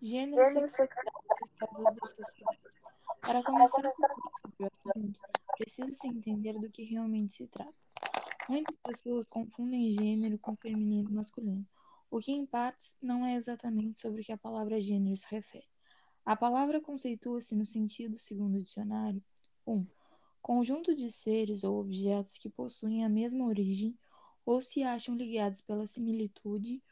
Gênero e sexualidade da sociedade. Para começar a falar sobre o assunto, precisa-se entender do que realmente se trata. Muitas pessoas confundem gênero com feminino e masculino, o que em partes não é exatamente sobre o que a palavra gênero se refere. A palavra conceitua-se no sentido, segundo o dicionário, 1. Um, conjunto de seres ou objetos que possuem a mesma origem ou se acham ligados pela similitude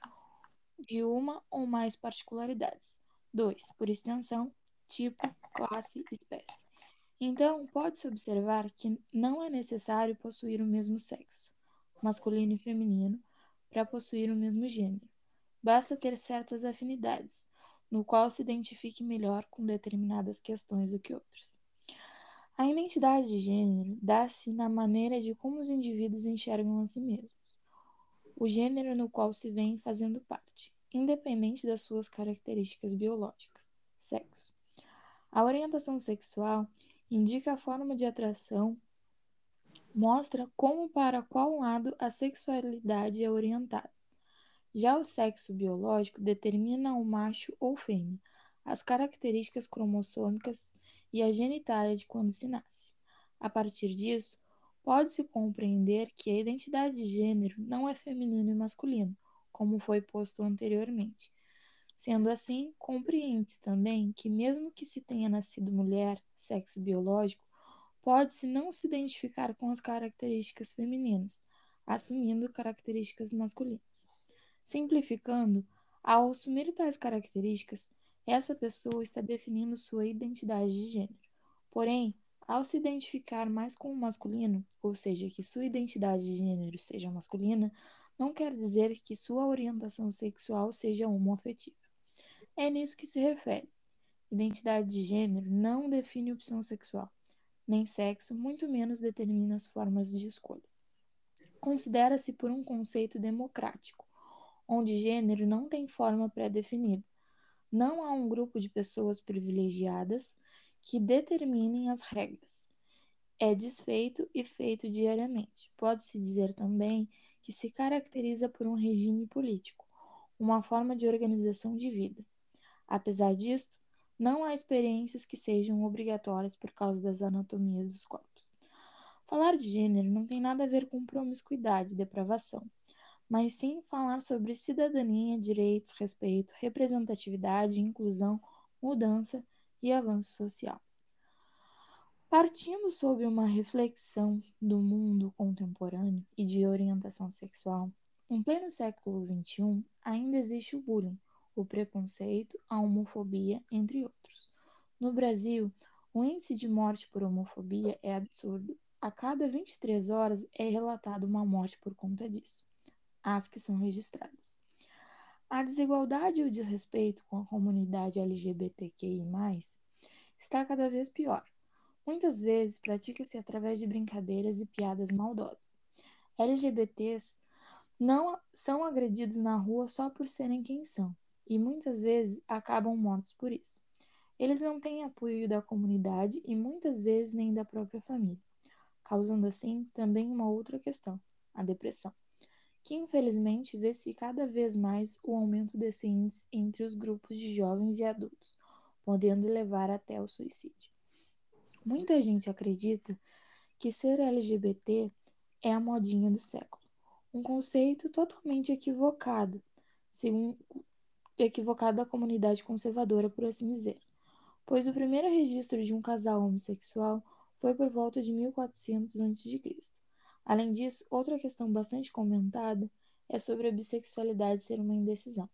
de uma ou mais particularidades. 2. Por extensão, tipo, classe, espécie. Então, pode-se observar que não é necessário possuir o mesmo sexo, masculino e feminino, para possuir o mesmo gênero. Basta ter certas afinidades, no qual se identifique melhor com determinadas questões do que outras. A identidade de gênero dá-se na maneira de como os indivíduos enxergam a si mesmos, o gênero no qual se vem fazendo parte, independente das suas características biológicas, sexo. A orientação sexual indica a forma de atração, mostra como para qual lado a sexualidade é orientada. Já o sexo biológico determina o macho ou fêmea, as características cromossômicas e a genitália de quando se nasce. A partir disso, pode-se compreender que a identidade de gênero não é feminino e masculino, como foi posto anteriormente, Sendo assim, compreende-se também que, mesmo que se tenha nascido mulher, sexo biológico, pode-se não se identificar com as características femininas, assumindo características masculinas. Simplificando, ao assumir tais características, essa pessoa está definindo sua identidade de gênero. Porém, ao se identificar mais com o masculino, ou seja, que sua identidade de gênero seja masculina, não quer dizer que sua orientação sexual seja homoafetiva. É nisso que se refere. Identidade de gênero não define opção sexual, nem sexo, muito menos determina as formas de escolha. Considera-se por um conceito democrático, onde gênero não tem forma pré-definida. Não há um grupo de pessoas privilegiadas que determinem as regras. É desfeito e feito diariamente. Pode-se dizer também que se caracteriza por um regime político, uma forma de organização de vida. Apesar disto, não há experiências que sejam obrigatórias por causa das anatomias dos corpos. Falar de gênero não tem nada a ver com promiscuidade e depravação, mas sim falar sobre cidadania, direitos, respeito, representatividade, inclusão, mudança e avanço social. Partindo sobre uma reflexão do mundo contemporâneo e de orientação sexual, em pleno século XXI ainda existe o bullying, o preconceito, a homofobia, entre outros. No Brasil, o índice de morte por homofobia é absurdo. A cada 23 horas é relatada uma morte por conta disso, as que são registradas. A desigualdade e o desrespeito com a comunidade LGBTQI, está cada vez pior. Muitas vezes pratica-se através de brincadeiras e piadas maldosas. LGBTs não são agredidos na rua só por serem quem são e muitas vezes acabam mortos por isso. Eles não têm apoio da comunidade e muitas vezes nem da própria família, causando assim também uma outra questão, a depressão, que infelizmente vê-se cada vez mais o aumento desse índice entre os grupos de jovens e adultos, podendo levar até o suicídio. Muita gente acredita que ser LGBT é a modinha do século, um conceito totalmente equivocado, segundo equivocado da comunidade conservadora, por assim dizer, pois o primeiro registro de um casal homossexual foi por volta de 1400 a.C. Além disso, outra questão bastante comentada é sobre a bissexualidade ser uma indecisão,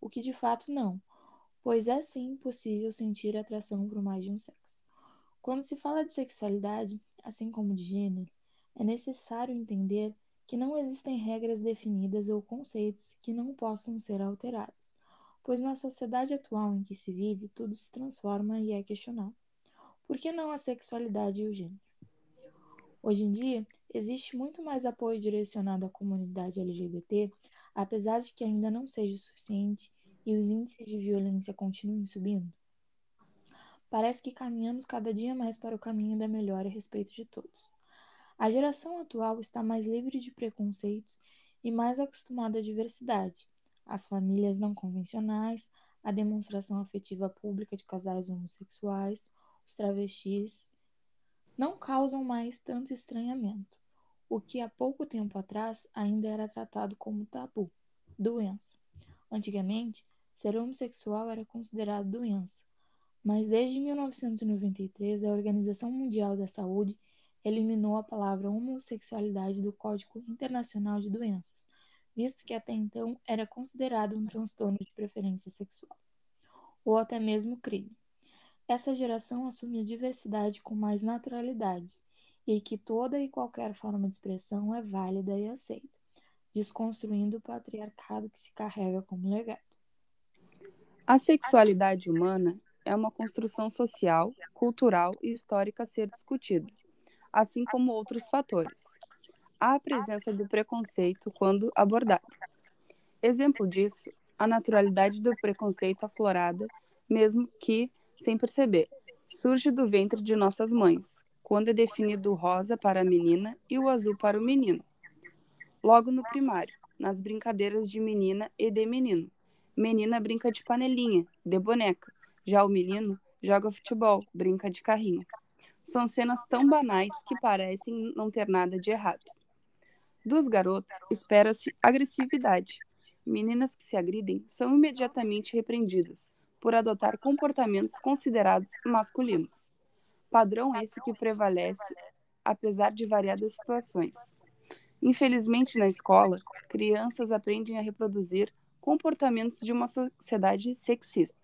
o que de fato não, pois é sim possível sentir atração por mais de um sexo. Quando se fala de sexualidade, assim como de gênero, é necessário entender que não existem regras definidas ou conceitos que não possam ser alterados pois na sociedade atual em que se vive, tudo se transforma e é questionado. Por que não a sexualidade e o gênero? Hoje em dia, existe muito mais apoio direcionado à comunidade LGBT, apesar de que ainda não seja suficiente e os índices de violência continuem subindo. Parece que caminhamos cada dia mais para o caminho da melhora a respeito de todos. A geração atual está mais livre de preconceitos e mais acostumada à diversidade, as famílias não convencionais, a demonstração afetiva pública de casais homossexuais, os travestis, não causam mais tanto estranhamento, o que há pouco tempo atrás ainda era tratado como tabu, doença. Antigamente, ser homossexual era considerado doença, mas desde 1993 a Organização Mundial da Saúde eliminou a palavra homossexualidade do Código Internacional de Doenças, visto que até então era considerado um transtorno de preferência sexual, ou até mesmo crime. Essa geração assume a diversidade com mais naturalidade e que toda e qualquer forma de expressão é válida e aceita, desconstruindo o patriarcado que se carrega como legado. A sexualidade humana é uma construção social, cultural e histórica a ser discutida, assim como outros fatores. Há a presença do preconceito quando abordado. Exemplo disso, a naturalidade do preconceito aflorada, mesmo que sem perceber, surge do ventre de nossas mães, quando é definido o rosa para a menina e o azul para o menino. Logo no primário, nas brincadeiras de menina e de menino. Menina brinca de panelinha, de boneca, já o menino joga futebol, brinca de carrinho. São cenas tão banais que parecem não ter nada de errado. Dos garotos, espera-se agressividade. Meninas que se agridem são imediatamente repreendidas por adotar comportamentos considerados masculinos. Padrão esse que prevalece apesar de variadas situações. Infelizmente, na escola, crianças aprendem a reproduzir comportamentos de uma sociedade sexista.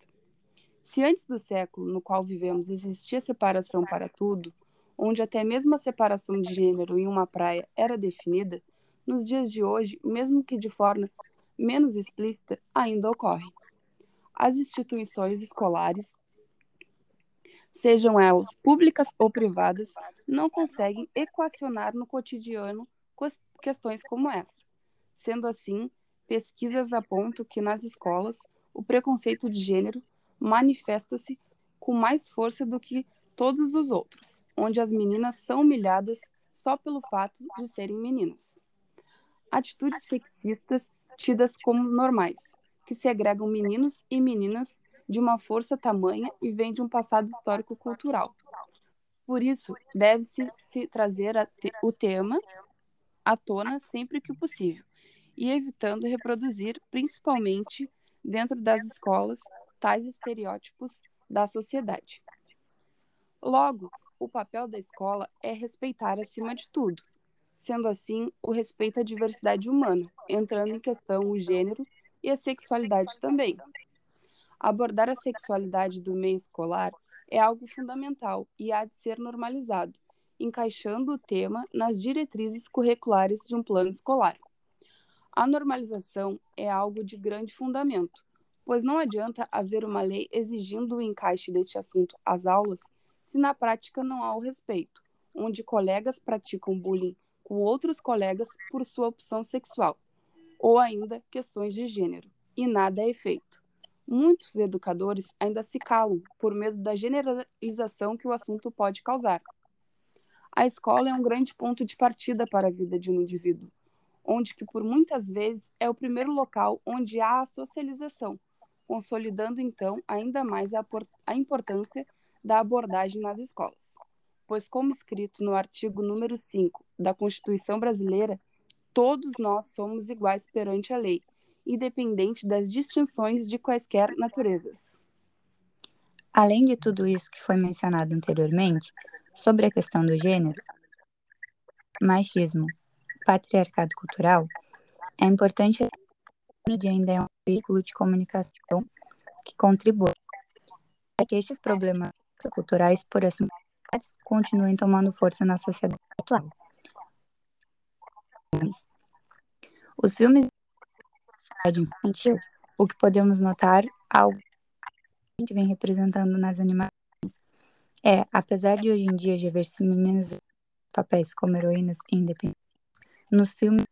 Se antes do século no qual vivemos existia separação para tudo, onde até mesmo a separação de gênero em uma praia era definida, nos dias de hoje, mesmo que de forma menos explícita, ainda ocorre. As instituições escolares, sejam elas públicas ou privadas, não conseguem equacionar no cotidiano questões como essa. Sendo assim, pesquisas apontam que nas escolas o preconceito de gênero manifesta-se com mais força do que todos os outros, onde as meninas são humilhadas só pelo fato de serem meninas. Atitudes sexistas tidas como normais, que segregam meninos e meninas de uma força tamanha e vêm de um passado histórico cultural. Por isso, deve-se se trazer te o tema à tona sempre que possível, e evitando reproduzir, principalmente dentro das escolas, tais estereótipos da sociedade. Logo, o papel da escola é respeitar acima de tudo, sendo assim o respeito à diversidade humana, entrando em questão o gênero e a sexualidade também. Abordar a sexualidade do meio escolar é algo fundamental e há de ser normalizado, encaixando o tema nas diretrizes curriculares de um plano escolar. A normalização é algo de grande fundamento, pois não adianta haver uma lei exigindo o encaixe deste assunto às aulas se na prática não há o respeito, onde colegas praticam bullying com outros colegas por sua opção sexual, ou ainda questões de gênero, e nada é feito. Muitos educadores ainda se calam por medo da generalização que o assunto pode causar. A escola é um grande ponto de partida para a vida de um indivíduo, onde que por muitas vezes é o primeiro local onde há a socialização, consolidando então ainda mais a, a importância da abordagem nas escolas. Pois, como escrito no artigo número 5 da Constituição Brasileira, todos nós somos iguais perante a lei, independente das distinções de quaisquer naturezas. Além de tudo isso que foi mencionado anteriormente, sobre a questão do gênero, machismo, patriarcado cultural, é importante mídia ainda é um veículo de comunicação que contribui para que estes problemas culturais, por assim continuem tomando força na sociedade atual. Os filmes de infantil, o que podemos notar algo que vem representando nas animações é, apesar de hoje em dia já ver meninas papéis como heroínas independentes, nos filmes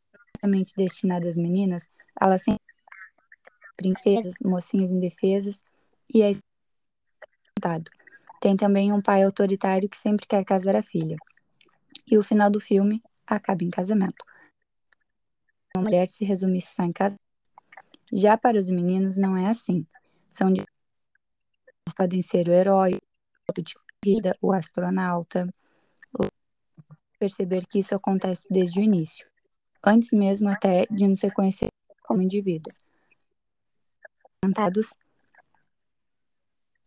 destinados às meninas, elas sempre princesas, mocinhas indefesas e é Tem também um pai autoritário que sempre quer casar a filha. E o final do filme acaba em casamento. A mulher se resume só em casamento. Já para os meninos não é assim. são de podem ser o herói, o de vida, o astronauta. Perceber que isso acontece desde o início, antes mesmo até de nos reconhecer como indivíduos. Tentados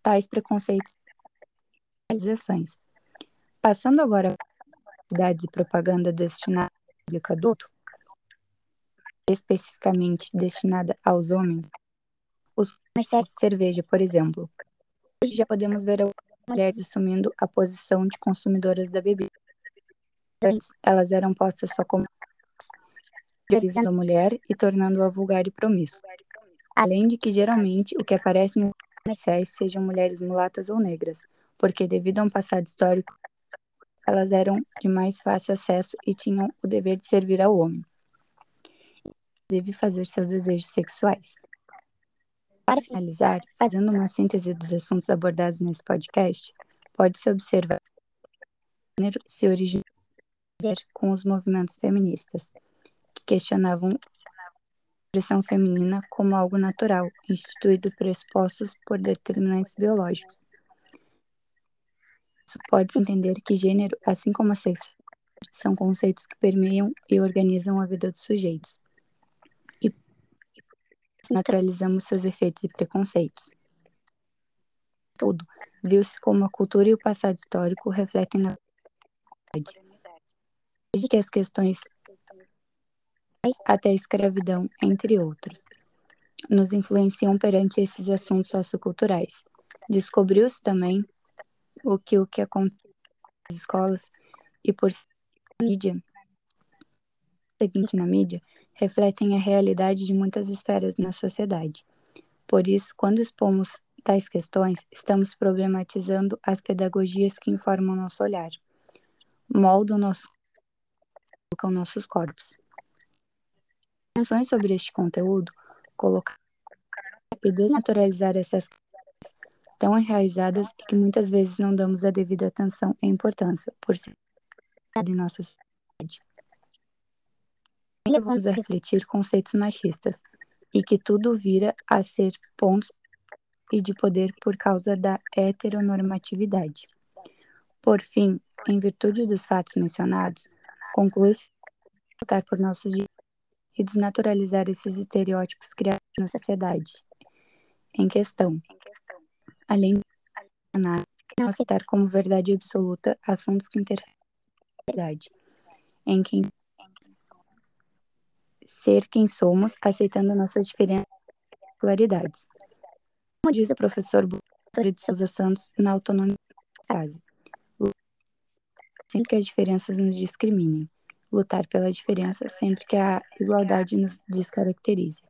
tais preconceitos e realizações. Passando agora publicidades e propaganda destinada ao público adulto, especificamente destinada aos homens, os comerciais de cerveja, por exemplo. Hoje já podemos ver mulheres assumindo a posição de consumidoras da bebida. Antes, elas eram postas só como priorizando a mulher e tornando-a vulgar e promíscua. Além de que geralmente o que aparece nos comerciais sejam mulheres mulatas ou negras, porque devido a um passado histórico elas eram de mais fácil acesso e tinham o dever de servir ao homem, inclusive fazer seus desejos sexuais. Para finalizar, fazendo uma síntese dos assuntos abordados nesse podcast, pode-se observar que o gênero se originou com os movimentos feministas, que questionavam a expressão feminina como algo natural, instituído pressupostos por determinantes biológicos pode-se entender que gênero, assim como sexualidade, são conceitos que permeiam e organizam a vida dos sujeitos. Naturalizamos seus efeitos e preconceitos. Tudo viu-se como a cultura e o passado histórico refletem na desde que as questões até a escravidão, entre outros, nos influenciam perante esses assuntos socioculturais. Descobriu-se também o que o que acontece nas escolas e por seguinte na mídia refletem a realidade de muitas esferas na sociedade. Por isso, quando expomos tais questões, estamos problematizando as pedagogias que informam nosso olhar, moldam nosso com nossos corpos. Menções sobre este conteúdo, colocar e desnaturalizar essas tão enraizadas e que muitas vezes não damos a devida atenção e importância por ser em nossa sociedade. Levamos a refletir conceitos machistas e que tudo vira a ser pontos e de poder por causa da heteronormatividade. Por fim, em virtude dos fatos mencionados, conclui-se lutar por nossos direitos e desnaturalizar esses estereótipos criados na sociedade em questão, além de não aceitar como verdade absoluta assuntos que interferem na verdade, em quem ser quem somos, aceitando nossas diferentes claridades. Como diz o professor Vitor de Souza Santos na autonomia da frase, sempre que as diferenças nos discriminem, lutar pela diferença sempre que a igualdade nos descaracterize.